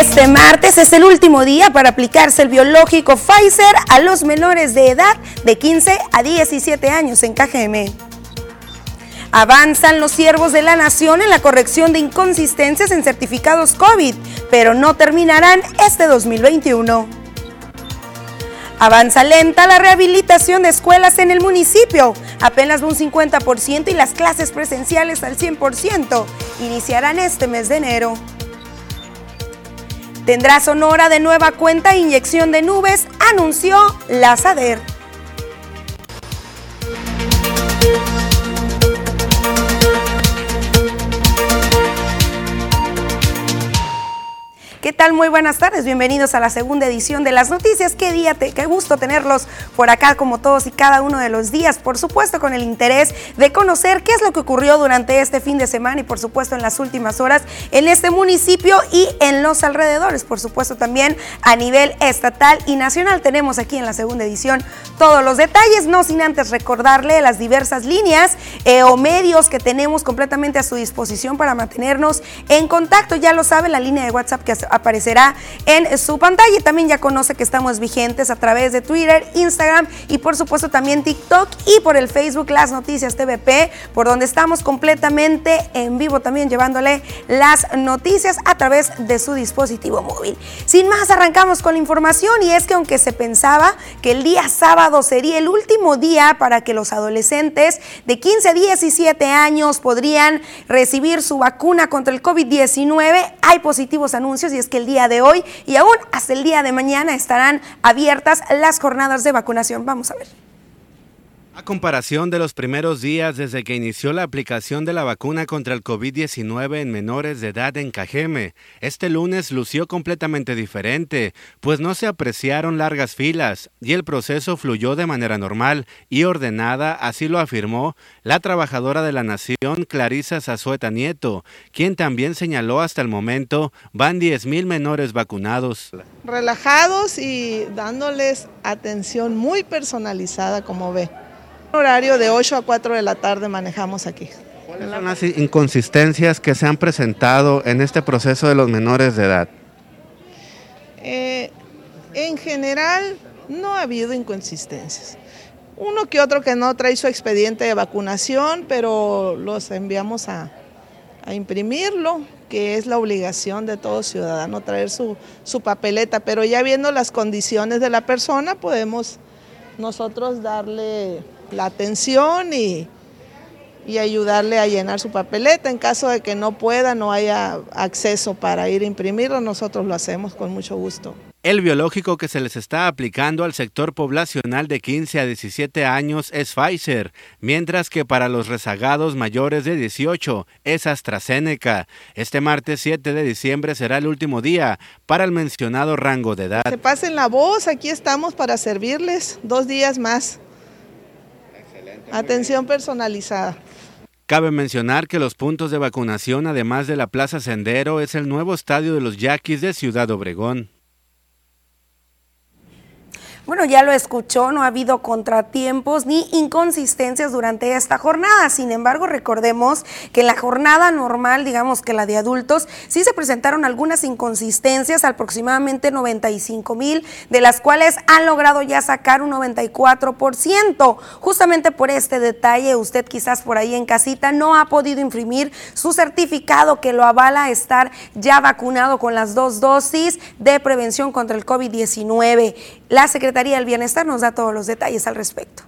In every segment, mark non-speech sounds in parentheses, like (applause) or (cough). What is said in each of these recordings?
Este martes es el último día para aplicarse el biológico Pfizer a los menores de edad de 15 a 17 años en KGM. Avanzan los siervos de la nación en la corrección de inconsistencias en certificados COVID, pero no terminarán este 2021. Avanza lenta la rehabilitación de escuelas en el municipio, apenas un 50% y las clases presenciales al 100% iniciarán este mes de enero. Tendrá Sonora de nueva cuenta inyección de nubes, anunció la SADER. ¿Qué tal? Muy buenas tardes, bienvenidos a la segunda edición de las noticias. Qué día, qué gusto tenerlos por acá como todos y cada uno de los días, por supuesto con el interés de conocer qué es lo que ocurrió durante este fin de semana y por supuesto en las últimas horas en este municipio y en los alrededores, por supuesto también a nivel estatal y nacional. Tenemos aquí en la segunda edición todos los detalles, no sin antes recordarle las diversas líneas eh, o medios que tenemos completamente a su disposición para mantenernos en contacto. Ya lo sabe, la línea de WhatsApp que aparecerá en su pantalla. Y también ya conoce que estamos vigentes a través de Twitter, Instagram y por supuesto también TikTok y por el Facebook Las Noticias TVP, por donde estamos completamente en vivo también llevándole las noticias a través de su dispositivo móvil. Sin más, arrancamos con la información y es que aunque se pensaba que el día sábado sería el último día para que los adolescentes de 15 a 17 años podrían recibir su vacuna contra el COVID-19, hay positivos anuncios y es que el día de hoy y aún hasta el día de mañana estarán abiertas las jornadas de vacunación. Vamos a ver. A comparación de los primeros días desde que inició la aplicación de la vacuna contra el COVID-19 en menores de edad en Cajeme, este lunes lució completamente diferente, pues no se apreciaron largas filas y el proceso fluyó de manera normal y ordenada, así lo afirmó la trabajadora de la Nación Clarisa Zazueta Nieto, quien también señaló hasta el momento van 10.000 menores vacunados. Relajados y dándoles atención muy personalizada, como ve. Horario de 8 a 4 de la tarde manejamos aquí. ¿Cuáles son las inconsistencias que se han presentado en este proceso de los menores de edad? Eh, en general no ha habido inconsistencias. Uno que otro que no trae su expediente de vacunación, pero los enviamos a, a imprimirlo, que es la obligación de todo ciudadano traer su, su papeleta, pero ya viendo las condiciones de la persona podemos nosotros darle la atención y, y ayudarle a llenar su papeleta. En caso de que no pueda, no haya acceso para ir a imprimirlo, nosotros lo hacemos con mucho gusto. El biológico que se les está aplicando al sector poblacional de 15 a 17 años es Pfizer, mientras que para los rezagados mayores de 18 es AstraZeneca. Este martes 7 de diciembre será el último día para el mencionado rango de edad. Se pasen la voz, aquí estamos para servirles dos días más. Atención personalizada. Cabe mencionar que los puntos de vacunación, además de la Plaza Sendero, es el nuevo estadio de los Yaquis de Ciudad Obregón. Bueno, ya lo escuchó, no ha habido contratiempos ni inconsistencias durante esta jornada. Sin embargo, recordemos que en la jornada normal, digamos que la de adultos, sí se presentaron algunas inconsistencias, aproximadamente 95 mil, de las cuales han logrado ya sacar un 94%. Justamente por este detalle, usted quizás por ahí en casita no ha podido imprimir su certificado que lo avala estar ya vacunado con las dos dosis de prevención contra el COVID-19. La Secretaría del Bienestar nos da todos los detalles al respecto.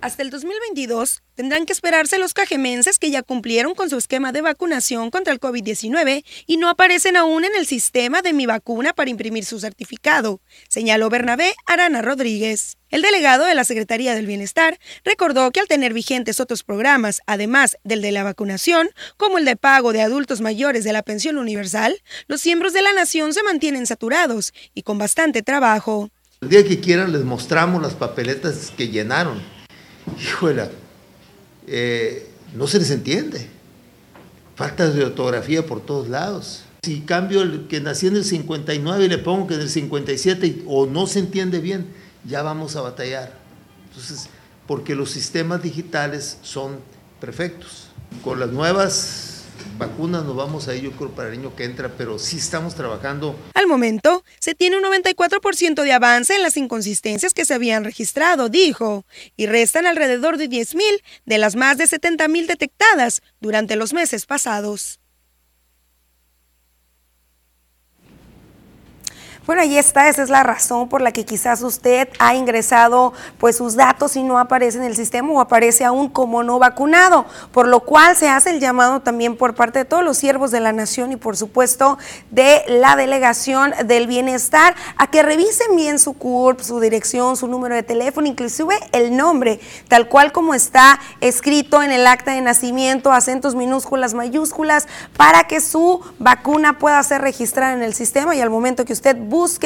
Hasta el 2022 tendrán que esperarse los cajemenses que ya cumplieron con su esquema de vacunación contra el COVID-19 y no aparecen aún en el sistema de mi vacuna para imprimir su certificado, señaló Bernabé Arana Rodríguez. El delegado de la Secretaría del Bienestar recordó que al tener vigentes otros programas, además del de la vacunación, como el de pago de adultos mayores de la pensión universal, los miembros de la nación se mantienen saturados y con bastante trabajo. El día que quieran les mostramos las papeletas que llenaron. Híjole, eh, no se les entiende. Faltas de ortografía por todos lados. Si cambio el que nací en el 59 y le pongo que en el 57 o no se entiende bien, ya vamos a batallar. Entonces, porque los sistemas digitales son perfectos. Con las nuevas vacunas nos vamos a ir, yo creo, para el año que entra, pero sí estamos trabajando. Al momento, se tiene un 94% de avance en las inconsistencias que se habían registrado, dijo, y restan alrededor de 10.000 de las más de 70.000 detectadas durante los meses pasados. Bueno, ahí está, esa es la razón por la que quizás usted ha ingresado pues sus datos y no aparece en el sistema o aparece aún como no vacunado, por lo cual se hace el llamado también por parte de todos los siervos de la nación y por supuesto de la delegación del bienestar a que revisen bien su CURP, su dirección, su número de teléfono, inclusive el nombre, tal cual como está escrito en el acta de nacimiento, acentos minúsculas, mayúsculas, para que su vacuna pueda ser registrada en el sistema y al momento que usted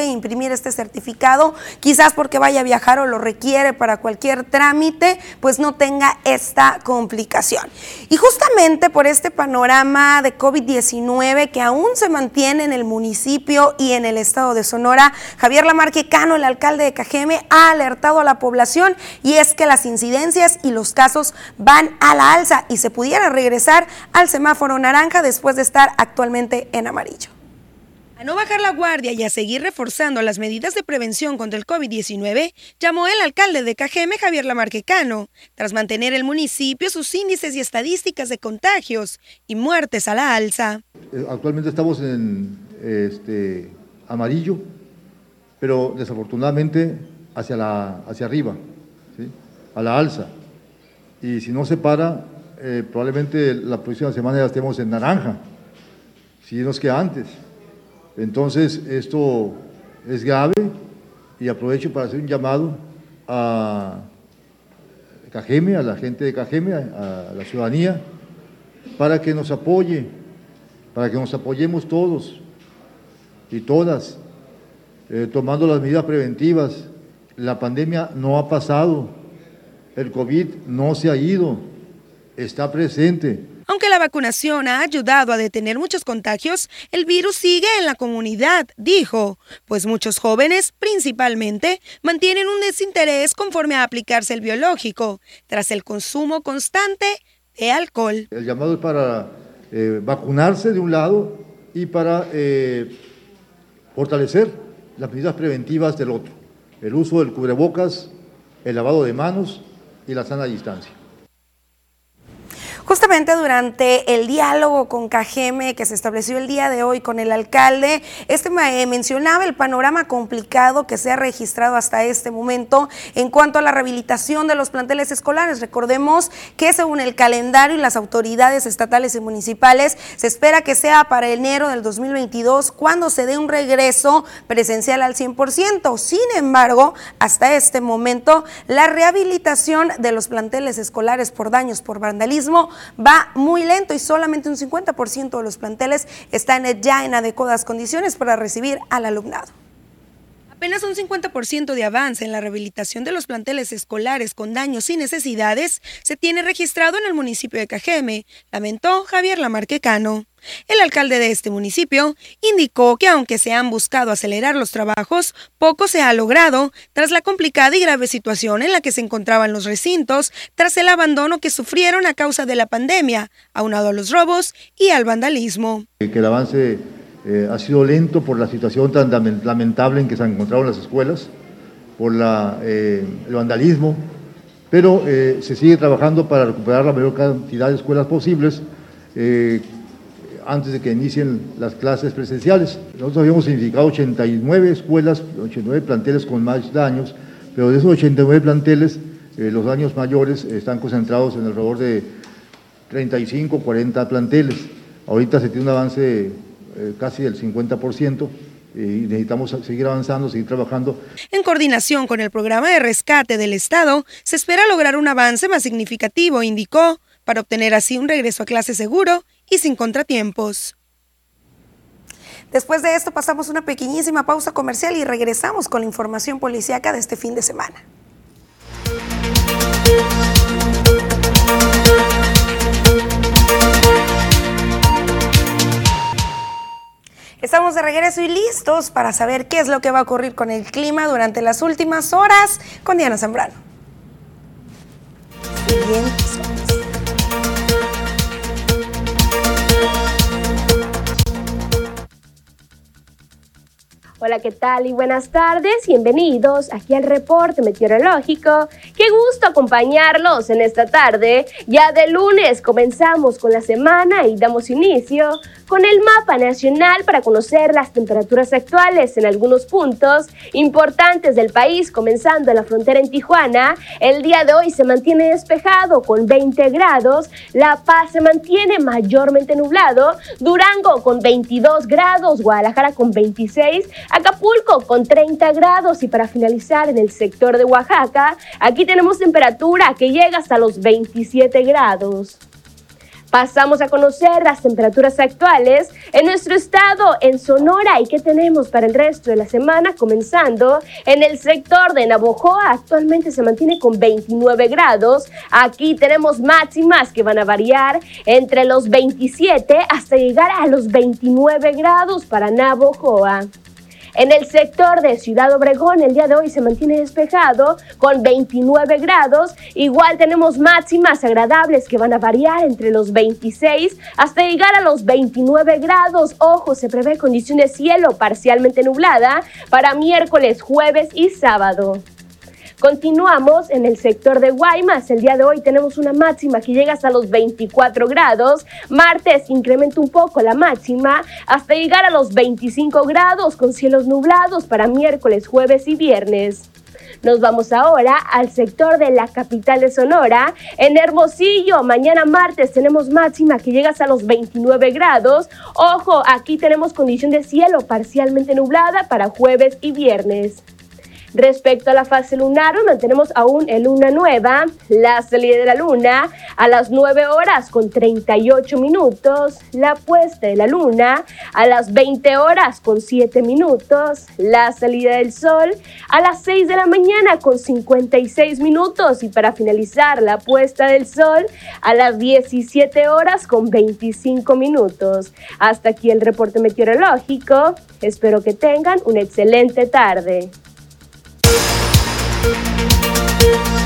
imprimir este certificado, quizás porque vaya a viajar o lo requiere para cualquier trámite, pues no tenga esta complicación. Y justamente por este panorama de COVID-19 que aún se mantiene en el municipio y en el estado de Sonora, Javier Lamarque Cano, el alcalde de Cajeme, ha alertado a la población y es que las incidencias y los casos van a la alza y se pudiera regresar al semáforo naranja después de estar actualmente en amarillo. A no bajar la guardia y a seguir reforzando las medidas de prevención contra el COVID-19, llamó el alcalde de Cajeme, Javier Lamarquecano, tras mantener el municipio sus índices y estadísticas de contagios y muertes a la alza. Eh, actualmente estamos en este, amarillo, pero desafortunadamente hacia, la, hacia arriba, a la alza. Y si no se para, eh, probablemente la próxima semana ya estemos en naranja, si nos queda antes. Entonces, esto es grave y aprovecho para hacer un llamado a Cajeme, a la gente de Cajeme, a, la ciudadanía, para que nos apoye, para que nos apoyemos todos y todas, eh, tomando las medidas preventivas. La pandemia no ha pasado, el COVID no se ha ido, está presente aunque la vacunación ha ayudado a detener muchos contagios, el virus sigue en la comunidad, dijo, pues muchos jóvenes, principalmente, mantienen un desinterés conforme a aplicarse el biológico, tras el consumo constante de alcohol. El llamado es para eh, vacunarse de un lado y para eh, fortalecer las medidas preventivas del otro, el uso del cubrebocas, el lavado de manos y la sana distancia. Justamente durante el diálogo con Cajeme que se estableció el día de hoy con el alcalde, este eh, mencionaba el panorama complicado que se ha registrado hasta este momento en cuanto a la rehabilitación de los planteles escolares. Recordemos que según el calendario y las autoridades estatales y municipales, se espera que sea para enero del 2022 cuando se dé un regreso presencial al 100%. Sin embargo, hasta este momento, la rehabilitación de los planteles escolares por daños por vandalismo va muy lento y solamente un 50% de los planteles están ya en adecuadas condiciones para recibir al alumnado. Apenas un 50% de avance en la rehabilitación de los planteles escolares con daños y necesidades se tiene registrado en el municipio de Cajeme, lamentó Javier Lamarquecano. El alcalde de este municipio indicó que aunque se han buscado acelerar los trabajos, poco se ha logrado tras la complicada y grave situación en la que se encontraban los recintos tras el abandono que sufrieron a causa de la pandemia, aunado a los robos y al vandalismo. Que el avance eh, ha sido lento por la situación tan lamentable en que se han encontrado las escuelas, por eh, el vandalismo, pero eh, se sigue trabajando para recuperar la mayor cantidad de escuelas posibles antes de que inicien las clases presenciales. Nosotros habíamos identificado 89 escuelas, 89 planteles con más daños, pero de esos 89 planteles, los daños mayores están concentrados en alrededor de 35, 40 planteles. Ahorita se tiene un avance eh, casi el 50% y necesitamos seguir avanzando, seguir trabajando. En coordinación con el programa de rescate del Estado, se espera lograr un avance más significativo, indicó, para obtener así un regreso a clase seguro y sin contratiempos. Después de esto pasamos una pequeñísima pausa comercial y regresamos con la información policíaca de este fin de semana. estamos de regreso y listos para saber qué es lo que va a ocurrir con el clima durante las últimas horas con Diana Zambrano. Pues, Hola, ¿qué tal? Y buenas tardes. Bienvenidos aquí al reporte meteorológico. Qué gusto acompañarlos en esta tarde. Ya de lunes comenzamos con la semana y damos inicio con el mapa nacional para conocer las temperaturas actuales en algunos puntos importantes del país, comenzando en la frontera en Tijuana. El día de hoy se mantiene despejado con 20 grados, La Paz se mantiene mayormente nublado, Durango con 22 grados, Guadalajara con 26, Acapulco con 30 grados y para finalizar en el sector de Oaxaca, aquí tenemos temperatura que llega hasta los 27 grados. Pasamos a conocer las temperaturas actuales en nuestro estado, en Sonora, y qué tenemos para el resto de la semana, comenzando en el sector de Navojoa, actualmente se mantiene con 29 grados. Aquí tenemos máximas que van a variar entre los 27 hasta llegar a los 29 grados para Navojoa. En el sector de Ciudad Obregón el día de hoy se mantiene despejado con 29 grados. Igual tenemos máximas agradables que van a variar entre los 26 hasta llegar a los 29 grados. Ojo, se prevé condición de cielo parcialmente nublada para miércoles, jueves y sábado. Continuamos en el sector de Guaymas. El día de hoy tenemos una máxima que llega hasta los 24 grados. Martes incrementa un poco la máxima hasta llegar a los 25 grados con cielos nublados para miércoles, jueves y viernes. Nos vamos ahora al sector de la capital de Sonora. En Hermosillo, mañana martes tenemos máxima que llega hasta los 29 grados. Ojo, aquí tenemos condición de cielo parcialmente nublada para jueves y viernes. Respecto a la fase lunar, mantenemos aún en luna nueva, la salida de la luna a las 9 horas con 38 minutos, la puesta de la luna a las 20 horas con 7 minutos, la salida del sol a las 6 de la mañana con 56 minutos y para finalizar la puesta del sol a las 17 horas con 25 minutos. Hasta aquí el reporte meteorológico. Espero que tengan una excelente tarde. Música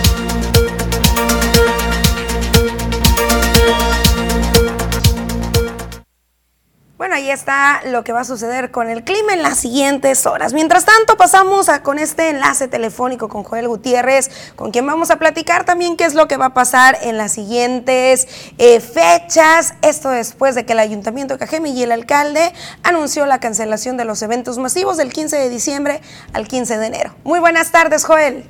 Ahí está lo que va a suceder con el clima en las siguientes horas. Mientras tanto, pasamos a, con este enlace telefónico con Joel Gutiérrez, con quien vamos a platicar también qué es lo que va a pasar en las siguientes eh, fechas. Esto después de que el Ayuntamiento de Cajeme y el alcalde anunció la cancelación de los eventos masivos del 15 de diciembre al 15 de enero. Muy buenas tardes, Joel.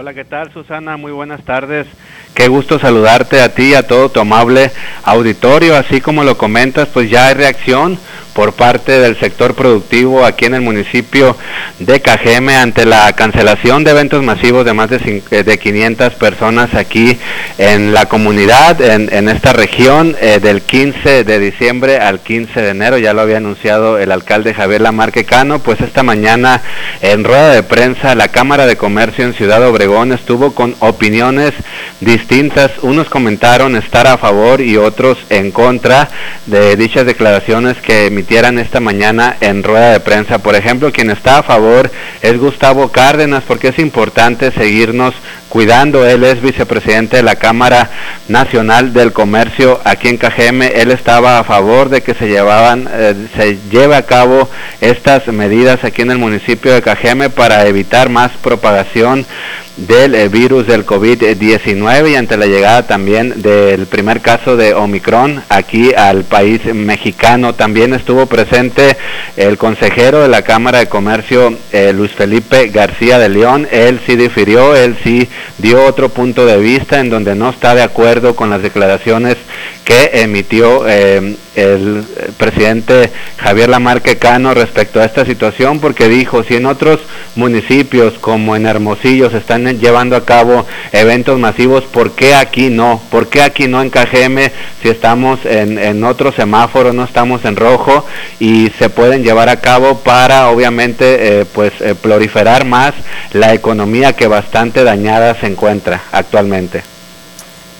Hola, ¿qué tal Susana? Muy buenas tardes. Qué gusto saludarte a ti y a todo tu amable auditorio. Así como lo comentas, pues ya hay reacción por parte del sector productivo aquí en el municipio de Cajeme ante la cancelación de eventos masivos de más de, eh, de 500 personas aquí en la comunidad, en, esta región, eh, del 15 de diciembre al 15 de enero. Ya lo había anunciado el alcalde Javier Lamarque Cano, pues esta mañana en rueda de prensa la Cámara de Comercio en Ciudad Obregón estuvo con opiniones distintas. Unos comentaron estar a favor y otros en contra de dichas declaraciones que emitieran esta mañana en rueda de prensa. Por ejemplo, quien está a favor es Gustavo Cárdenas porque es importante seguirnos cuidando. Él es vicepresidente de la Cámara Nacional del Comercio aquí en KGM. Él estaba a favor de que se llevaban, eh, se lleve a cabo estas medidas aquí en el municipio de KGM para evitar más propagación del eh, virus del COVID-19 y ante la llegada también del primer caso de Omicron aquí al país mexicano. También estuvo presente el consejero de la Cámara de Comercio, eh, Luis Felipe García de León. Él sí difirió, él sí dio otro punto de vista en donde no está de acuerdo con las declaraciones que emitió eh, el presidente Javier Lamarque Cano respecto a esta situación porque dijo si en otros municipios como en Hermosillo se están llevando a cabo eventos masivos, ¿por qué aquí no? ¿Por qué aquí no en KGM si estamos en, en otro semáforo, no estamos en rojo y se pueden llevar a cabo para obviamente eh, pues eh, proliferar más la economía que bastante dañada se encuentra actualmente?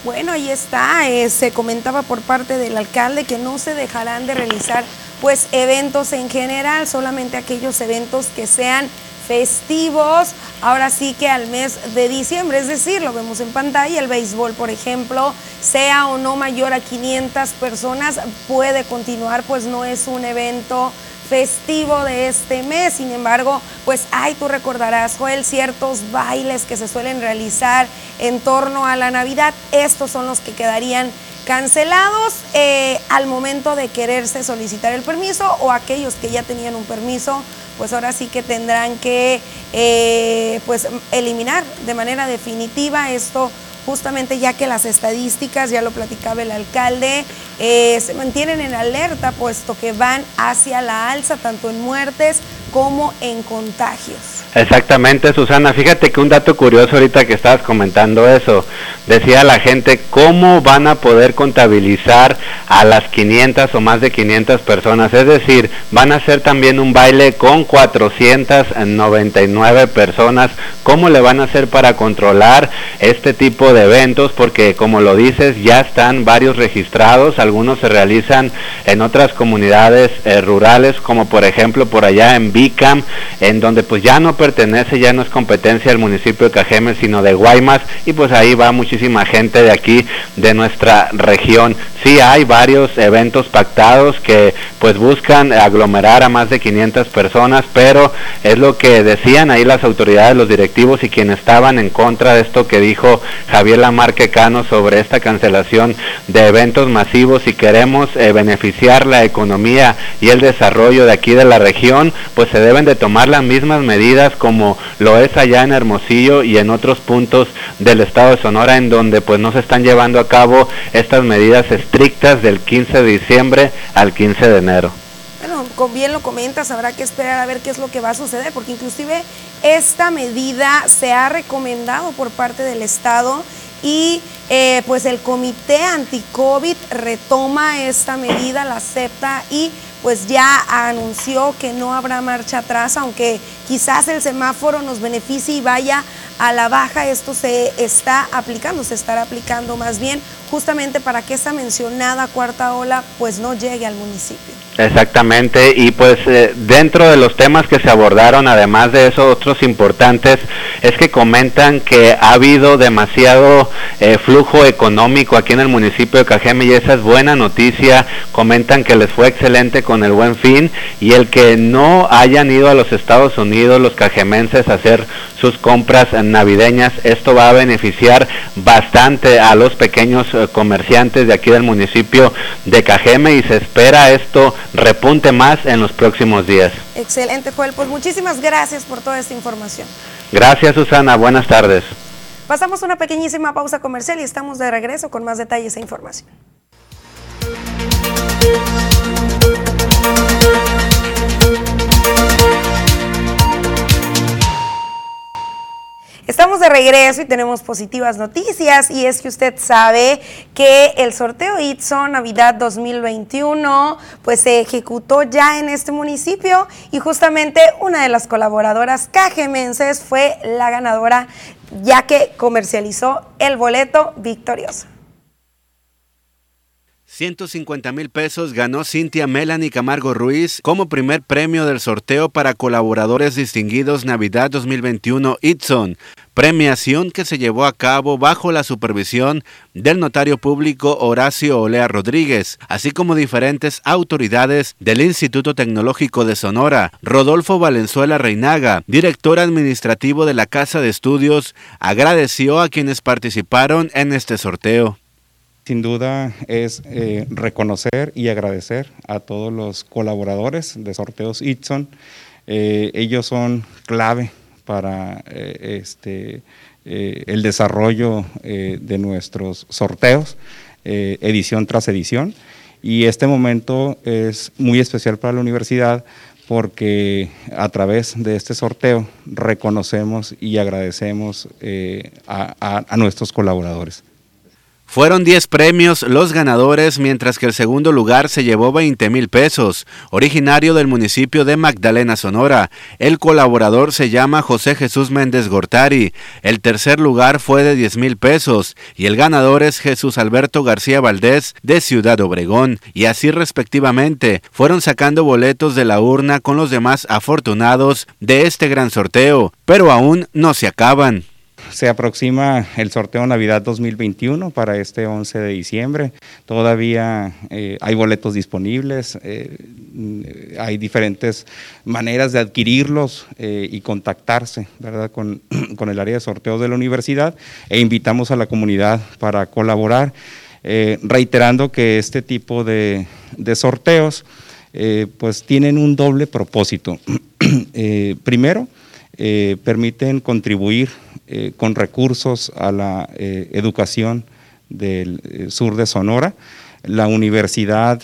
Bueno, ahí está. Eh, se comentaba por parte del alcalde que no se dejarán de realizar pues eventos en general, solamente aquellos eventos que sean festivos, ahora sí que al mes de diciembre, es decir, lo vemos en pantalla, el béisbol, por ejemplo, sea o no mayor a 500 personas, puede continuar, pues no es un evento festivo de este mes. Sin embargo, pues hay, tú recordarás, Joel, ciertos bailes que se suelen realizar en torno a la Navidad. Estos son los que quedarían cancelados eh, al momento de quererse solicitar el permiso o aquellos que ya tenían un permiso, pues ahora sí que tendrán que eh, pues eliminar de manera definitiva esto justamente ya que las estadísticas, ya lo platicaba el alcalde, eh, se mantienen en alerta puesto que van hacia la alza tanto en muertes como en contagios. Exactamente, Susana. Fíjate que un dato curioso ahorita que estabas comentando eso, decía la gente cómo van a poder contabilizar a las 500 o más de 500 personas. Es decir, van a hacer también un baile con 499 personas. ¿Cómo le van a hacer para controlar este tipo de eventos? Porque como lo dices, ya están varios registrados. Algunos se realizan en otras comunidades eh, rurales, como por ejemplo por allá en Bicam, en donde pues ya no pertenece, ya no es competencia del municipio de Cajeme, sino de Guaymas, y pues ahí va muchísima gente de aquí, de nuestra región. Sí hay varios eventos pactados que pues buscan aglomerar a más de 500 personas, pero es lo que decían ahí las autoridades, los directivos y quienes estaban en contra de esto que dijo Javier Lamarque Cano sobre esta cancelación de eventos masivos y queremos eh, beneficiar la economía y el desarrollo de aquí de la región, pues se deben de tomar las mismas medidas como lo es allá en Hermosillo y en otros puntos del estado de Sonora en donde pues no se están llevando a cabo estas medidas estrictas del 15 de diciembre al 15 de enero. Bueno, bien lo comentas, habrá que esperar a ver qué es lo que va a suceder, porque inclusive esta medida se ha recomendado por parte del Estado y eh, pues el comité anti-COVID retoma esta medida, la acepta y pues ya anunció que no habrá marcha atrás, aunque quizás el semáforo nos beneficie y vaya a la baja, esto se está aplicando, se estará aplicando más bien justamente para que esa mencionada cuarta ola pues no llegue al municipio. Exactamente, y pues eh, dentro de los temas que se abordaron, además de esos otros importantes, es que comentan que ha habido demasiado eh, flujo económico aquí en el municipio de Cajeme y esa es buena noticia. Comentan que les fue excelente con el buen fin y el que no hayan ido a los Estados Unidos los cajemenses a hacer sus compras navideñas, esto va a beneficiar bastante a los pequeños eh, comerciantes de aquí del municipio de Cajeme y se espera esto repunte más en los próximos días. Excelente, Joel. Pues muchísimas gracias por toda esta información. Gracias, Susana. Buenas tardes. Pasamos una pequeñísima pausa comercial y estamos de regreso con más detalles e información. Regreso y tenemos positivas noticias y es que usted sabe que el sorteo ITSO Navidad 2021 pues se ejecutó ya en este municipio y justamente una de las colaboradoras cajemenses fue la ganadora ya que comercializó el boleto victorioso. 150 mil pesos ganó Cintia Melanie Camargo Ruiz como primer premio del sorteo para colaboradores distinguidos Navidad 2021 Itson, premiación que se llevó a cabo bajo la supervisión del notario público Horacio Olea Rodríguez, así como diferentes autoridades del Instituto Tecnológico de Sonora. Rodolfo Valenzuela Reinaga, director administrativo de la Casa de Estudios, agradeció a quienes participaron en este sorteo. Sin duda es eh, reconocer y agradecer a todos los colaboradores de Sorteos Itson. Eh, ellos son clave para eh, este, el desarrollo de nuestros sorteos, edición tras edición. Y este momento es muy especial para la universidad porque a través de este sorteo reconocemos y agradecemos a nuestros colaboradores. Fueron 10 premios los ganadores, mientras que el segundo lugar se llevó 20 mil pesos. Originario del municipio de Magdalena, Sonora, el colaborador se llama José Jesús Méndez Gortari. El tercer lugar fue de 10 mil pesos y el ganador es Jesús Alberto García Valdés de Ciudad Obregón. Y así respectivamente fueron sacando boletos de la urna con los demás afortunados de este gran sorteo, pero aún no se acaban. Se aproxima el sorteo Navidad 2021 para este 11 de diciembre. Todavía eh, hay boletos disponibles, eh, hay diferentes maneras de adquirirlos y contactarse ¿verdad? (clears throat) Con, el área de sorteos de la universidad e invitamos a la comunidad para colaborar, reiterando que este tipo de, de sorteos pues tienen un doble propósito. (clears throat) primero, eh, permiten contribuir eh, con recursos a la eh, educación del sur de Sonora. La universidad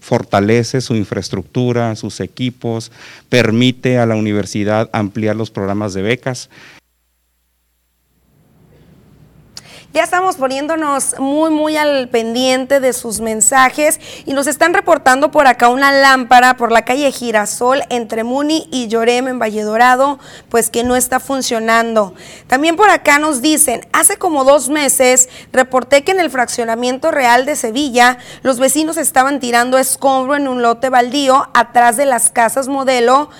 fortalece su infraestructura, sus equipos, permite a la universidad ampliar los programas de becas. Ya estamos poniéndonos muy, muy al pendiente de sus mensajes y nos están reportando por acá una lámpara por la calle Girasol entre Muni y Llorem en Valle Dorado, pues que no está funcionando. También por acá nos dicen, hace como dos meses reporté que en el fraccionamiento real de Sevilla los vecinos estaban tirando escombro en un lote baldío atrás de las casas modelo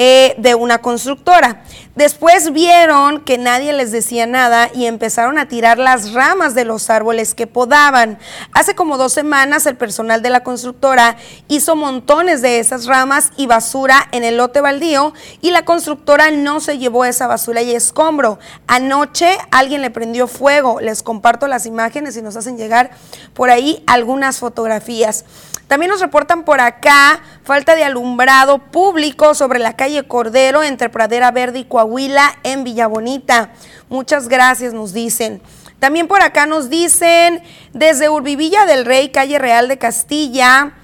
eh, de una constructora. Después vieron que nadie les decía nada y empezaron a tirar las ramas de los árboles que podaban. Hace como dos semanas el personal de la constructora hizo montones de esas ramas y basura en el lote baldío y la constructora no se llevó esa basura y escombro. Anoche alguien le prendió fuego. Les comparto las imágenes y nos hacen llegar por ahí algunas fotografías. También nos reportan por acá falta de alumbrado público sobre la calle Cordero entre Pradera Verde y Coahuila en Villa Bonita. Muchas gracias, nos dicen. También por acá nos dicen desde Urbivilla del Rey, calle Real de Castilla.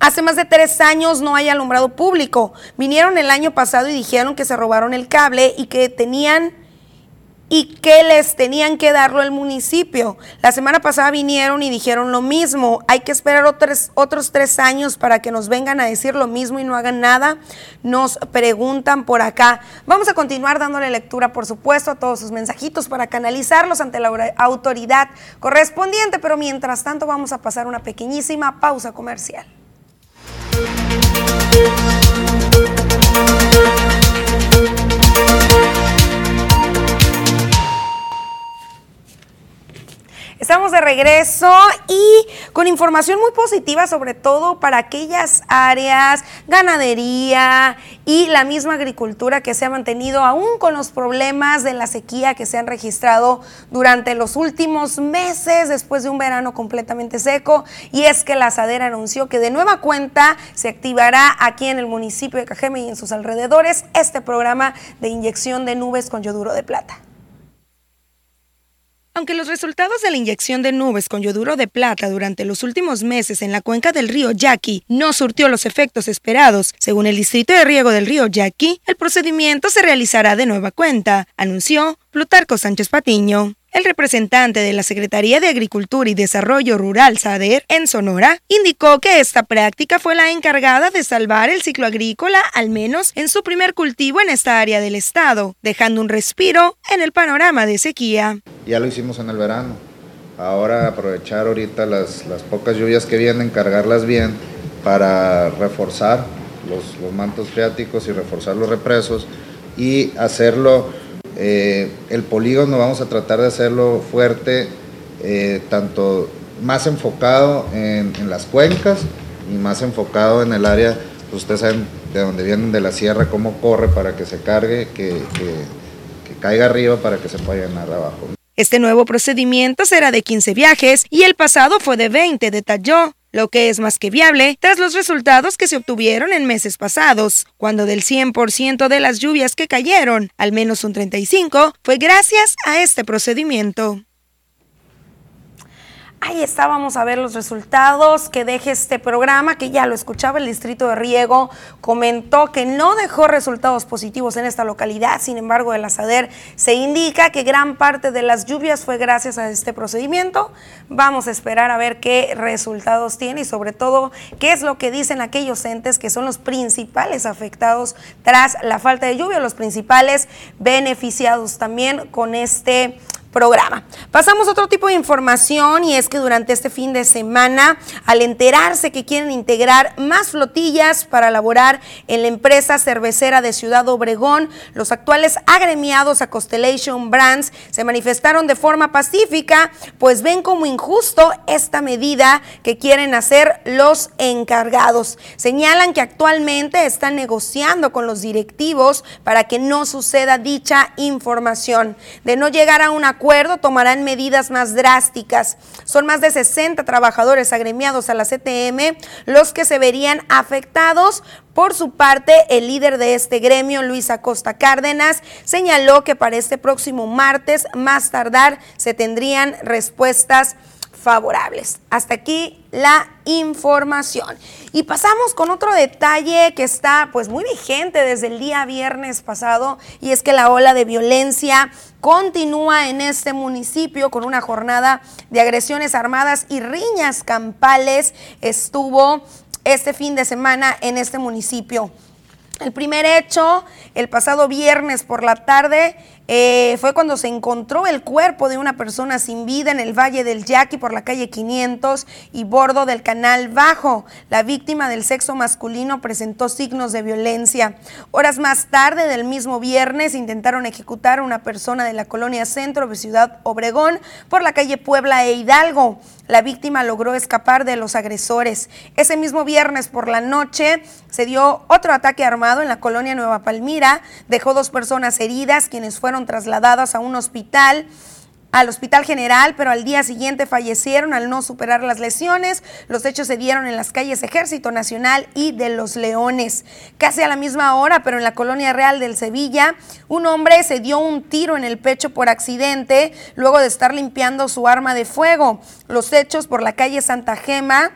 Hace más de tres años no hay alumbrado público. Vinieron el año pasado y dijeron que se robaron el cable y que tenían y que les tenían que darlo el municipio. La semana pasada vinieron y dijeron lo mismo. Hay que esperar otros, otros tres años para que nos vengan a decir lo mismo y no hagan nada. Nos preguntan por acá. Vamos a continuar dándole lectura, por supuesto, a todos sus mensajitos para canalizarlos ante la autoridad correspondiente, pero mientras tanto vamos a pasar una pequeñísima pausa comercial. Estamos de regreso y con información muy positiva, sobre todo para aquellas áreas, ganadería y la misma agricultura que se ha mantenido aún con los problemas de la sequía que se han registrado durante los últimos meses después de un verano completamente seco. Y es que la asadera anunció que de nueva cuenta se activará aquí en el municipio de Cajeme y en sus alrededores este programa de inyección de nubes con yoduro de plata. Aunque los resultados de la inyección de nubes con yoduro de plata durante los últimos meses en la cuenca del río Yaqui no surtió los efectos esperados, según el Distrito de Riego del río Yaqui, el procedimiento se realizará de nueva cuenta, anunció Plutarco Sánchez Patiño. El representante de la Secretaría de Agricultura y Desarrollo Rural SADER en Sonora indicó que esta práctica fue la encargada de salvar el ciclo agrícola, al menos en su primer cultivo en esta área del estado, dejando un respiro en el panorama de sequía. Ya lo hicimos en el verano. Ahora aprovechar ahorita las, pocas lluvias que vienen, cargarlas bien para reforzar los, los mantos freáticos y reforzar los represos y hacerlo eh, el polígono vamos a tratar de hacerlo fuerte, eh, tanto más enfocado en, las cuencas y más enfocado en el área, pues ustedes saben de dónde vienen de la sierra, cómo corre para que se cargue, que, que caiga arriba para que se pueda llenar abajo. Este nuevo procedimiento será de 15 viajes y el pasado fue de 20, detalló lo que es más que viable tras los resultados que se obtuvieron en meses pasados, cuando del 100% de las lluvias que cayeron, al menos un 35 fue gracias a este procedimiento. Ahí estábamos a ver los resultados que deje este programa, que ya lo escuchaba el Distrito de Riego, comentó que no dejó resultados positivos en esta localidad, sin embargo el ASADER se indica que gran parte de las lluvias fue gracias a este procedimiento. Vamos a esperar a ver qué resultados tiene y sobre todo qué es lo que dicen aquellos entes que son los principales afectados tras la falta de lluvia, los principales beneficiados también con este programa. Pasamos a otro tipo de información y es que durante este fin de semana, al enterarse que quieren integrar más flotillas para laborar en la empresa cervecera de Ciudad Obregón, los actuales agremiados a Constellation Brands se manifestaron de forma pacífica, pues ven como injusto esta medida que quieren hacer los encargados. Señalan que actualmente están negociando con los directivos para que no suceda dicha información. De no llegar a un acuerdo, tomarán medidas más drásticas. Son más de 60 trabajadores agremiados a la CTM los que se verían afectados por su parte, el líder de este gremio, Luis Acosta Cárdenas, señaló que para este próximo martes, más tardar, se tendrían respuestas favorables. Hasta aquí la información. Y pasamos con otro detalle que está pues muy vigente desde el día viernes pasado y es que la ola de violencia continúa en este municipio con una jornada de agresiones armadas y riñas campales. Estuvo este fin de semana en este municipio. El primer hecho, el pasado viernes por la tarde, eh, fue cuando se encontró el cuerpo de una persona sin vida en el Valle del Yaqui por la calle 500 y bordo del Canal Bajo. La víctima del sexo masculino presentó signos de violencia. Horas más tarde del mismo viernes intentaron ejecutar a una persona de la colonia Centro de Ciudad Obregón por la calle Puebla e Hidalgo. La víctima logró escapar de los agresores. Ese mismo viernes por la noche se dio otro ataque armado en la colonia Nueva Palmira. Dejó dos personas heridas, quienes fueron trasladadas a un hospital al Hospital General, pero al día siguiente fallecieron al no superar las lesiones. Los hechos se dieron en las calles Ejército Nacional y de Los Leones. Casi a la misma hora, pero en la Colonia Real del Sevilla, un hombre se dio un tiro en el pecho por accidente luego de estar limpiando su arma de fuego. Los hechos por la calle Santa Gema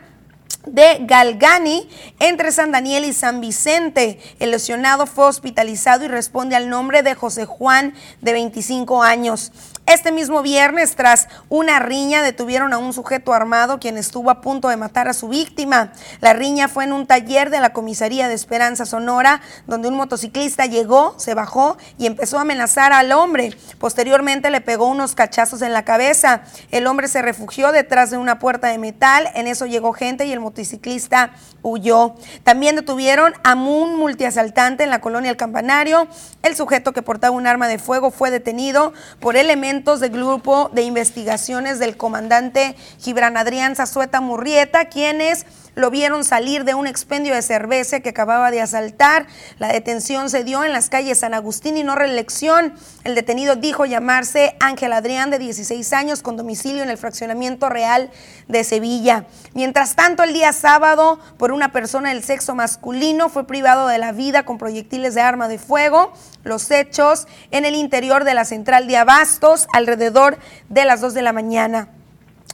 de Galgani entre San Daniel y San Vicente. El lesionado fue hospitalizado y responde al nombre de José Juan, de 25 años. Este mismo viernes, tras una riña, detuvieron a un sujeto armado quien estuvo a punto de matar a su víctima. La riña fue en un taller de la comisaría de Esperanza Sonora, donde un motociclista llegó, se bajó y empezó a amenazar al hombre. Posteriormente le pegó unos cachazos en la cabeza. El hombre se refugió detrás de una puerta de metal. En eso llegó gente y el motociclista huyó. También detuvieron a un multiasaltante en la colonia El Campanario. El sujeto que portaba un arma de fuego fue detenido por elementos del grupo de investigaciones del comandante Gibran Adrián Zazueta Murrieta, quienes lo vieron salir de un expendio de cerveza que acababa de asaltar. La detención se dio en las calles San Agustín y no reelección. El detenido dijo llamarse Ángel Adrián, de 16 años, con domicilio en el fraccionamiento real de Sevilla. Mientras tanto, el día sábado, por una persona del sexo masculino, fue privado de la vida con proyectiles de arma de fuego. Los hechos en el interior de la central de Abastos, alrededor de las 2 de la mañana.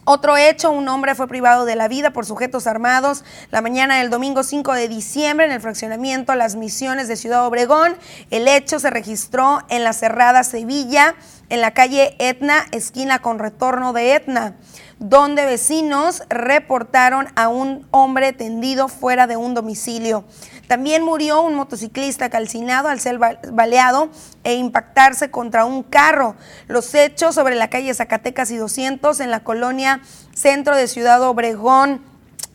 Otro hecho, un hombre fue privado de la vida por sujetos armados la mañana del domingo 5 de diciembre en el fraccionamiento Las Misiones de Ciudad Obregón. El hecho se registró en la cerrada Sevilla, en la calle Etna, esquina con retorno de Etna donde vecinos reportaron a un hombre tendido fuera de un domicilio. También murió un motociclista calcinado al ser baleado e impactarse contra un carro. Los hechos sobre la calle Zacatecas y 200 en la colonia centro de Ciudad Obregón.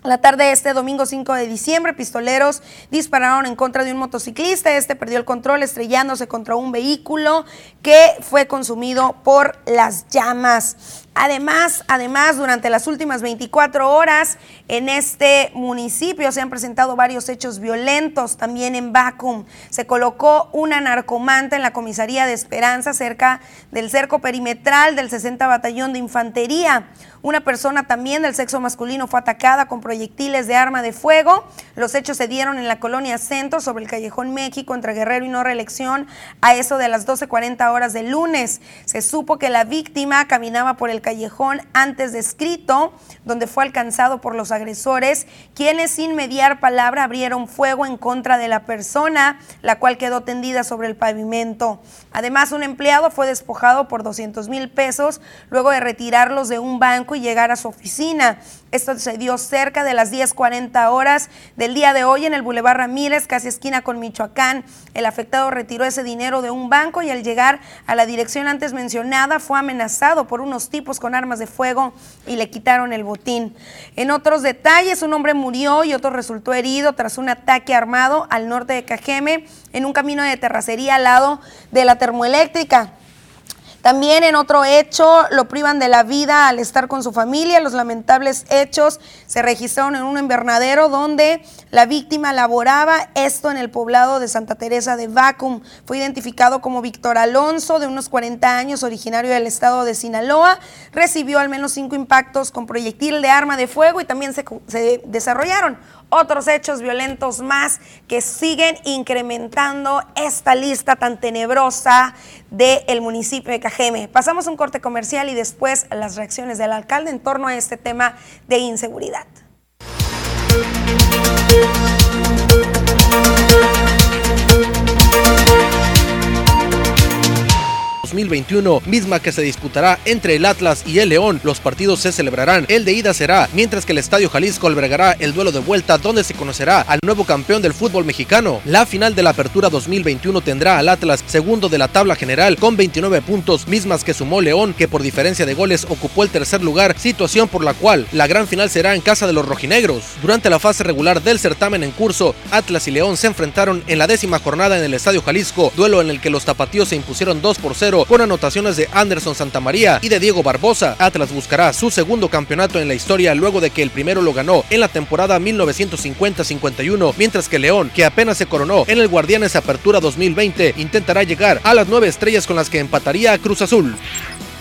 La tarde de este domingo 5 de diciembre, pistoleros dispararon en contra de un motociclista. Este perdió el control estrellándose contra un vehículo que fue consumido por las llamas. Además, además, durante las últimas 24 horas en este municipio se han presentado varios hechos violentos, también en Bacum. Se colocó una narcomanta en la comisaría de Esperanza cerca del cerco perimetral del 60 Batallón de Infantería. Una persona también del sexo masculino fue atacada con proyectiles de arma de fuego. Los hechos se dieron en la colonia Centro sobre el Callejón México entre Guerrero y No Reelección a eso de las 12.40 horas del lunes. Se supo que la víctima caminaba por el callejón antes descrito, donde fue alcanzado por los agresores, quienes sin mediar palabra abrieron fuego en contra de la persona, la cual quedó tendida sobre el pavimento. Además, un empleado fue despojado por 200 mil pesos luego de retirarlos de un banco y llegar a su oficina. Esto se dio cerca de las 10.40 horas del día de hoy en el Boulevard Ramírez, casi esquina con Michoacán. El afectado retiró ese dinero de un banco y al llegar a la dirección antes mencionada fue amenazado por unos tipos con armas de fuego y le quitaron el botín. En otros detalles, un hombre murió y otro resultó herido tras un ataque armado al norte de Cajeme en un camino de terracería al lado de la termoeléctrica. También en otro hecho lo privan de la vida al estar con su familia. Los lamentables hechos se registraron en un invernadero donde la víctima laboraba, esto en el poblado de Santa Teresa de Vacum. Fue identificado como Víctor Alonso, de unos 40 años, originario del estado de Sinaloa. Recibió al menos cinco impactos con proyectil de arma de fuego y también se, se desarrollaron otros hechos violentos más que siguen incrementando esta lista tan tenebrosa del municipio de Cajeme. Pasamos un corte comercial y después las reacciones del alcalde en torno a este tema de inseguridad. 2021, misma que se disputará entre el Atlas y el León. Los partidos se celebrarán. El de ida será, mientras que el Estadio Jalisco albergará el duelo de vuelta donde se conocerá al nuevo campeón del fútbol mexicano. La final de la Apertura 2021 tendrá al Atlas segundo de la tabla general con 29 puntos, mismas que sumó León, que por diferencia de goles ocupó el tercer lugar, situación por la cual la gran final será en casa de los rojinegros. Durante la fase regular del certamen en curso, Atlas y León se enfrentaron en la décima jornada en el Estadio Jalisco, duelo en el que los tapatíos se impusieron 2 por 0 con anotaciones de Anderson Santamaría y de Diego Barbosa. Atlas buscará su segundo campeonato en la historia luego de que el primero lo ganó en la temporada 1950-51, mientras que León, que apenas se coronó en el Guardianes Apertura 2020, intentará llegar a las nueve estrellas con las que empataría a Cruz Azul.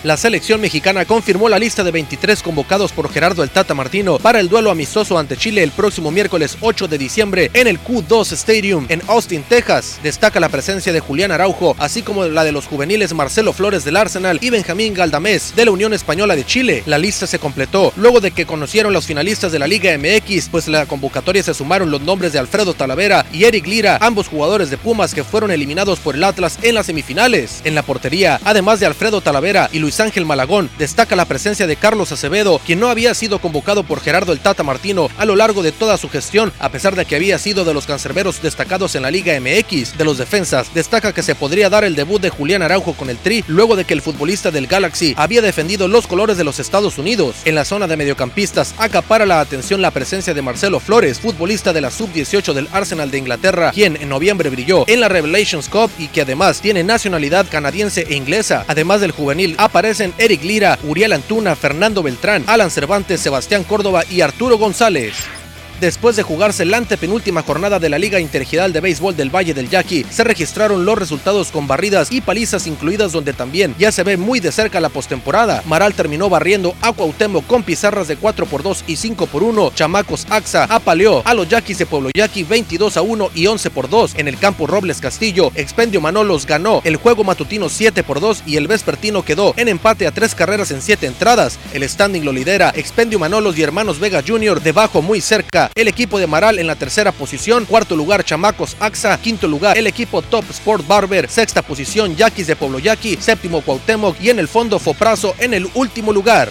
La selección mexicana confirmó la lista de 23 convocados por Gerardo el Tata Martino para el duelo amistoso ante Chile el próximo miércoles 8 de diciembre en el Q2 Stadium en Austin, Texas. Destaca la presencia de Julián Araujo, así como la de los juveniles Marcelo Flores del Arsenal y Benjamín Galdamés de la Unión Española de Chile. La lista se completó luego de que conocieron los finalistas de la Liga MX, pues la convocatoria se sumaron los nombres de Alfredo Talavera y Eric Lira, ambos jugadores de Pumas que fueron eliminados por el Atlas en las semifinales. En la portería, además de Alfredo Talavera y Luis Luis Ángel Malagón destaca la presencia de Carlos Acevedo, quien no había sido convocado por Gerardo el Tata Martino a lo largo de toda su gestión, a pesar de que había sido de los cancerberos destacados en la Liga MX. De los defensas, destaca que se podría dar el debut de Julián Araujo con el Tri, luego de que el futbolista del Galaxy había defendido los colores de los Estados Unidos. En la zona de mediocampistas, acapara la atención la presencia de Marcelo Flores, futbolista de la Sub-18 del Arsenal de Inglaterra, quien en noviembre brilló en la Revelations Cup y que además tiene nacionalidad canadiense e inglesa, además del juvenil aparecen Eric Lira, Uriel Antuna, Fernando Beltrán, Alan Cervantes, Sebastián Córdoba y Arturo González. Después de jugarse la antepenúltima jornada de la Liga Interregional de Béisbol del Valle del Yaqui, se registraron los resultados con barridas y palizas incluidas donde también ya se ve muy de cerca la postemporada. Maral terminó barriendo a Cuauhtémoc con pizarras de 4 por 2 y 5 por 1. Chamacos Axa apaleó a los Yaquis de Pueblo Yaqui 22 a 1 y 11 por 2. En el campo Robles Castillo, Expendio Manolos ganó el juego matutino 7 por 2 y el vespertino quedó en empate a 3 carreras en 7 entradas. El standing lo lidera Expendio Manolos y Hermanos Vega Jr. debajo muy cerca el equipo de Maral en la tercera posición, cuarto lugar Chamacos AXA, quinto lugar el equipo Top Sport Barber, sexta posición Yaquis de Pueblo Yaqui, séptimo Cuauhtémoc y en el fondo Foprazo en el último lugar.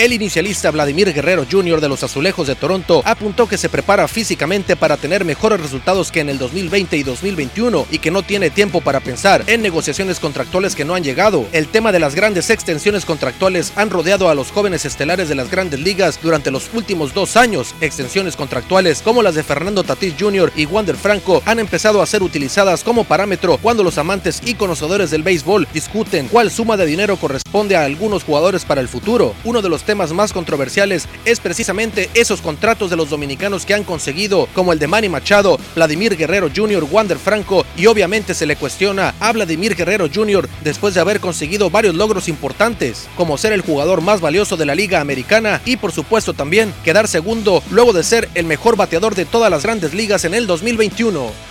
El inicialista Vladimir Guerrero Jr. de los Azulejos de Toronto apuntó que se prepara físicamente para tener mejores resultados que en el 2020 y 2021 y que no tiene tiempo para pensar en negociaciones contractuales que no han llegado. El tema de las grandes extensiones contractuales han rodeado a los jóvenes estelares de las grandes ligas durante los últimos dos años. Extensiones contractuales como las de Fernando Tatís Jr. y Wander Franco han empezado a ser utilizadas como parámetro cuando los amantes y conocedores del béisbol discuten cuál suma de dinero corresponde a algunos jugadores para el futuro. Uno de los temas más controversiales es precisamente esos contratos de los dominicanos que han conseguido, como el de Manny Machado, Vladimir Guerrero Jr., Wander Franco, y obviamente se le cuestiona a Vladimir Guerrero Jr. después de haber conseguido varios logros importantes, como ser el jugador más valioso de la Liga Americana y por supuesto también quedar segundo luego de ser el mejor bateador de todas las grandes ligas en el 2021.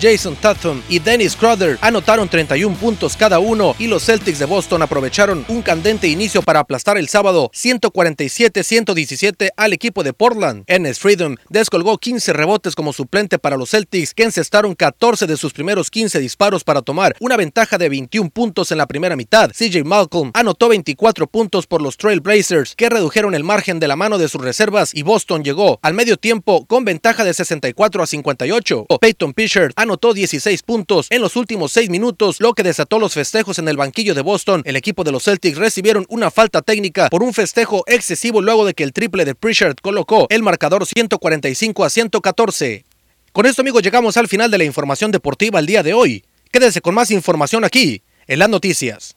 Jason Tatum y Dennis Crowder anotaron 31 puntos cada uno y los Celtics de Boston aprovecharon un candente inicio para aplastar el sábado 147-117 al equipo de Portland. Ernest Freedom descolgó 15 rebotes como suplente para los Celtics que encestaron 14 de sus primeros 15 disparos para tomar una ventaja de 21 puntos en la primera mitad. CJ Malcolm anotó 24 puntos por los Trail Blazers que redujeron el margen de la mano de sus reservas y Boston llegó al medio tiempo con ventaja de 64 a 58. Peyton Pitcher anotó 16 puntos en los últimos 6 minutos, lo que desató los festejos en el banquillo de Boston. El equipo de los Celtics recibieron una falta técnica por un festejo excesivo luego de que el triple de Pritchard colocó el marcador 145 a 114. Con esto amigos llegamos al final de la información deportiva el día de hoy. Quédese con más información aquí, en las noticias.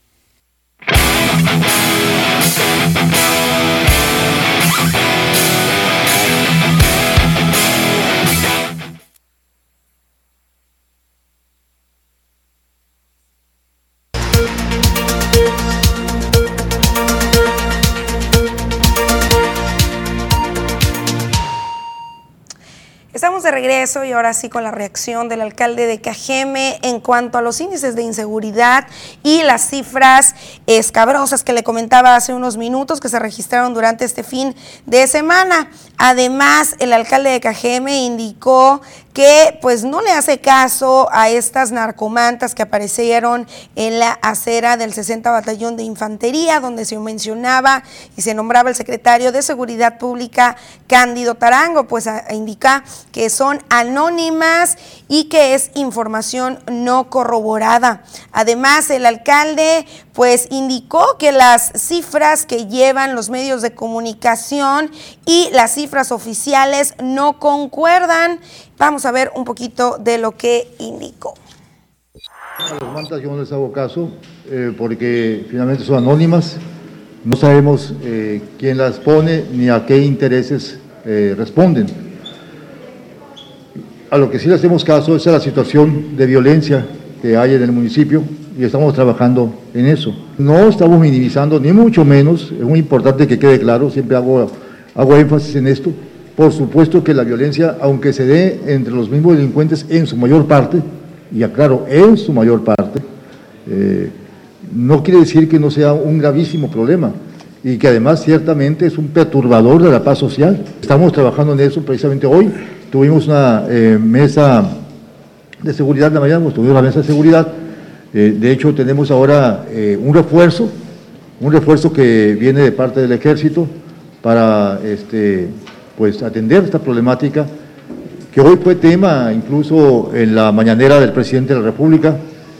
Estamos de regreso y ahora sí con la reacción del alcalde de Cajeme en cuanto a los índices de inseguridad y las cifras escabrosas que le comentaba hace unos minutos que se registraron durante este fin de semana. Además, el alcalde de Cajeme indicó que pues no le hace caso a estas narcomantas que aparecieron en la acera del 60 Batallón de Infantería, donde se mencionaba y se nombraba el secretario de Seguridad Pública, Cándido Tarango, pues indica que son anónimas y que es información no corroborada. Además, el alcalde pues indicó que las cifras que llevan los medios de comunicación y las cifras oficiales no concuerdan Vamos a ver un poquito de lo que indicó. A las mantas yo no les hago caso eh, porque finalmente son anónimas. No sabemos eh, quién las pone ni a qué intereses eh, responden. A lo que sí le hacemos caso es a la situación de violencia que hay en el municipio y estamos trabajando en eso. No estamos minimizando, ni mucho menos, es muy importante que quede claro, siempre hago, hago énfasis en esto, por supuesto que la violencia, aunque se dé entre los mismos delincuentes en su mayor parte, y aclaro, en su mayor parte, eh, no quiere decir que no sea un gravísimo problema y que además ciertamente es un perturbador de la paz social. Estamos trabajando en eso precisamente hoy. Tuvimos una eh, mesa de seguridad la mañana, tuvimos la mesa de seguridad. Eh, de hecho, tenemos ahora un refuerzo, un refuerzo que viene de parte del ejército para este, pues atender esta problemática que hoy fue tema incluso en la mañanera del presidente de la República,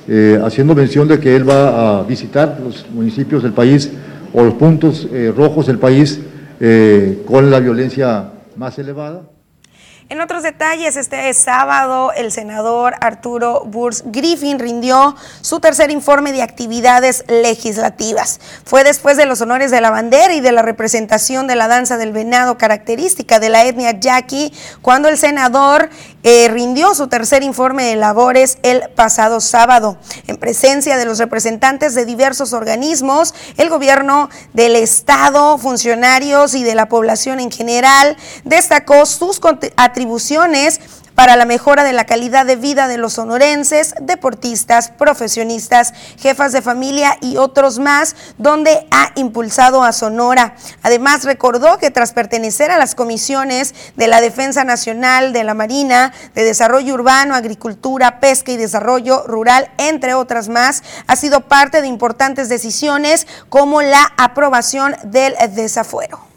eh, haciendo mención de que él va a visitar los municipios del país o los puntos eh, rojos del país eh, con la violencia más elevada. En otros detalles, este sábado el senador Arturo Burs Griffin rindió su tercer informe de actividades legislativas. Fue después de los honores de la bandera y de la representación de la danza del venado característica de la etnia yaqui, cuando el senador eh, rindió su tercer informe de labores el pasado sábado. En presencia de los representantes de diversos organismos, el gobierno del Estado, funcionarios y de la población en general, destacó sus atribuciones para la mejora de la calidad de vida de los sonorenses, deportistas, profesionistas, jefas de familia y otros más, donde ha impulsado a Sonora. Además, recordó que tras pertenecer a las comisiones de la Defensa Nacional, de la Marina, de Desarrollo Urbano, Agricultura, Pesca y Desarrollo Rural, entre otras más, ha sido parte de importantes decisiones como la aprobación del desafuero.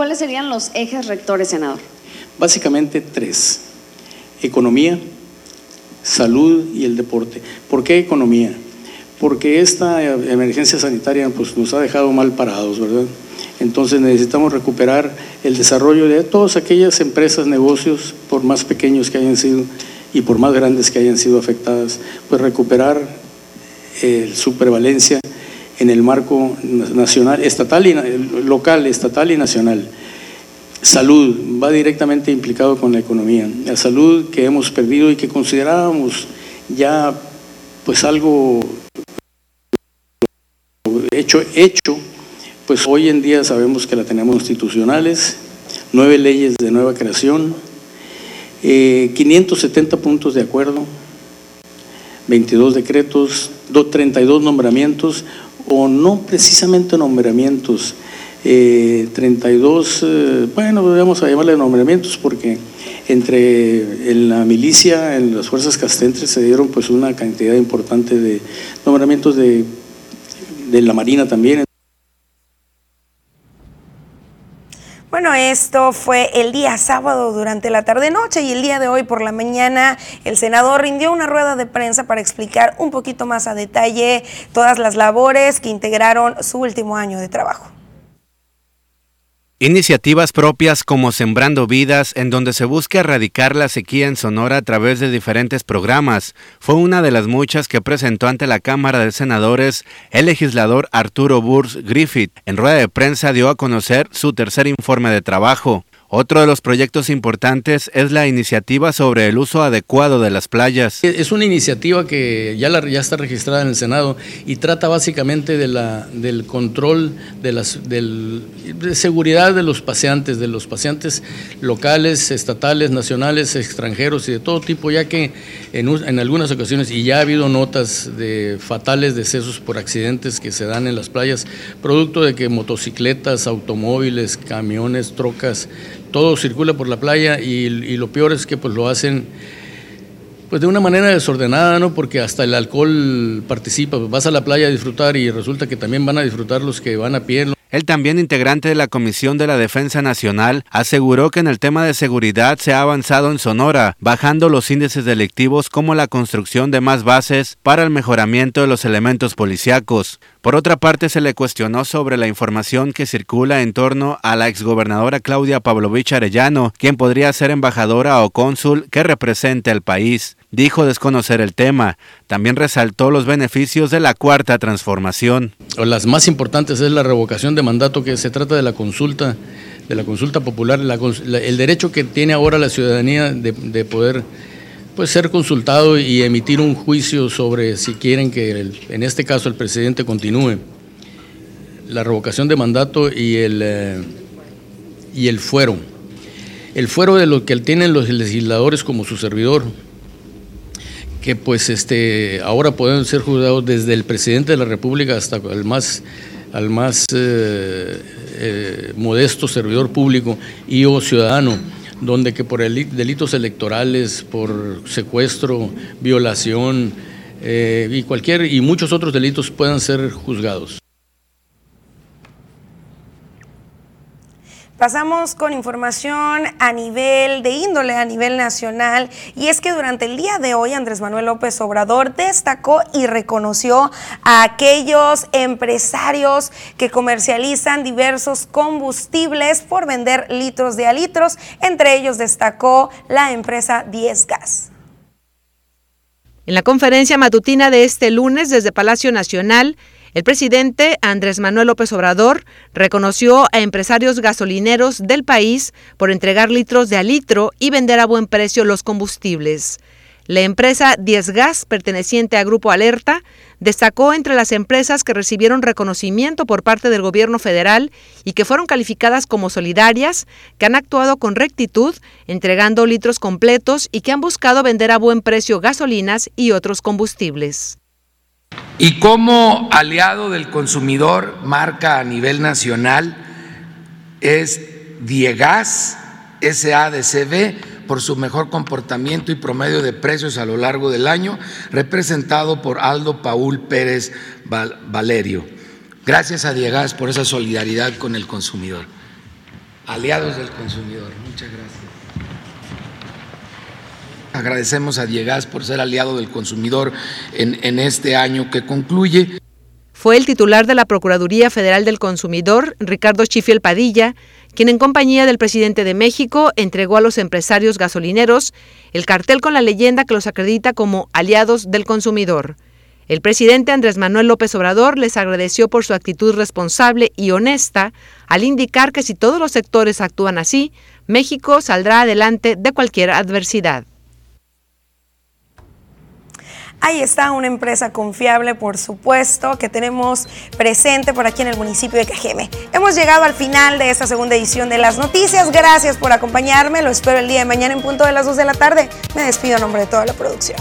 ¿Cuáles serían los ejes rectores, senador? Básicamente tres. Economía, salud y el deporte. ¿Por qué economía? Porque esta emergencia sanitaria pues, nos ha dejado mal parados, ¿verdad? Entonces necesitamos recuperar el desarrollo de todas aquellas empresas, negocios, por más pequeños que hayan sido y por más grandes que hayan sido afectadas, pues recuperar eh, su prevalencia en el marco nacional, estatal y local, estatal y nacional. Salud va directamente implicado con la economía. La salud que hemos perdido y que considerábamos ya pues algo hecho, hecho, pues hoy en día sabemos que la tenemos institucionales, nueve leyes de nueva creación, 570 puntos de acuerdo, 22 decretos, 32 nombramientos, o no precisamente nombramientos, 32, bueno, vamos a llamarle nombramientos porque entre en la milicia, en las fuerzas castrenses se dieron pues una cantidad importante de nombramientos de, de la Marina también. Bueno, esto fue el día sábado durante la tarde-noche y el día de hoy por la mañana el senador rindió una rueda de prensa para explicar un poquito más a detalle todas las labores que integraron su último año de trabajo. Iniciativas propias como Sembrando Vidas, en donde se busca erradicar la sequía en Sonora a través de diferentes programas, fue una de las muchas que presentó ante la Cámara de Senadores el legislador Arturo Burs Griffith. En rueda de prensa dio a conocer su tercer informe de trabajo. Otro de los proyectos importantes es la iniciativa sobre el uso adecuado de las playas. Es una iniciativa que ya, la, ya está registrada en el Senado y trata básicamente de la, del control de, las, seguridad de los paseantes, de los paseantes locales, estatales, nacionales, extranjeros y de todo tipo, ya que en algunas ocasiones, y ya ha habido notas de fatales decesos por accidentes que se dan en las playas, producto de que motocicletas, automóviles, camiones, trocas, todo circula por la playa y, lo peor es que pues lo hacen pues de una manera desordenada, ¿no? Porque hasta el alcohol participa, vas a la playa a disfrutar y resulta que también van a disfrutar los que van a pie. El también integrante de la Comisión de la Defensa Nacional aseguró que en el tema de seguridad se ha avanzado en Sonora, bajando los índices delictivos como la construcción de más bases para el mejoramiento de los elementos policíacos. Por otra parte, se le cuestionó sobre la información que circula en torno a la exgobernadora Claudia Pavlovich Arellano, quien podría ser embajadora o cónsul que represente al país. Dijo desconocer el tema. También resaltó los beneficios de la cuarta transformación. Las más importantes es la revocación de mandato, que se trata de la consulta, de la consulta popular, el derecho que tiene ahora la ciudadanía de, poder pues, ser consultado y emitir un juicio sobre si quieren que, en este caso, el presidente continúe. La revocación de mandato y el, eh, y el fuero. El fuero de lo que tienen los legisladores como su servidor, que pues este ahora pueden ser juzgados desde el presidente de la República hasta el más al más eh, eh, modesto servidor público y o ciudadano, donde que por delitos electorales, por secuestro, violación eh, y cualquier y muchos otros delitos puedan ser juzgados. Pasamos con información a nivel de índole, a nivel nacional, y es que durante el día de hoy Andrés Manuel López Obrador destacó y reconoció a aquellos empresarios que comercializan diversos combustibles por vender litros de a litros, entre ellos destacó la empresa 10 Gas. En la conferencia matutina de este lunes desde Palacio Nacional, el presidente Andrés Manuel López Obrador reconoció a empresarios gasolineros del país por entregar litros de a litro y vender a buen precio los combustibles. La empresa 10 Gas, perteneciente a Grupo Alerta, destacó entre las empresas que recibieron reconocimiento por parte del gobierno federal y que fueron calificadas como solidarias, que han actuado con rectitud, entregando litros completos y que han buscado vender a buen precio gasolinas y otros combustibles. Y como aliado del consumidor, marca a nivel nacional, es Diegas SADCB por su mejor comportamiento y promedio de precios a lo largo del año, representado por Aldo Paul Pérez Valerio. Gracias a Diegas por esa solidaridad con el consumidor. Aliados del consumidor, muchas gracias. Agradecemos a Diegas por ser aliado del consumidor en, este año que concluye. Fue el titular de la Procuraduría Federal del Consumidor, Ricardo Chifiel Padilla, quien en compañía del presidente de México entregó a los empresarios gasolineros el cartel con la leyenda que los acredita como aliados del consumidor. El presidente Andrés Manuel López Obrador les agradeció por su actitud responsable y honesta al indicar que si todos los sectores actúan así, México saldrá adelante de cualquier adversidad. Ahí está una empresa confiable, por supuesto, que tenemos presente por aquí en el municipio de Cajeme. Hemos llegado al final de esta segunda edición de las noticias. Gracias por acompañarme. Lo espero el día de mañana en punto de las 2 de la tarde. Me despido a nombre de toda la producción.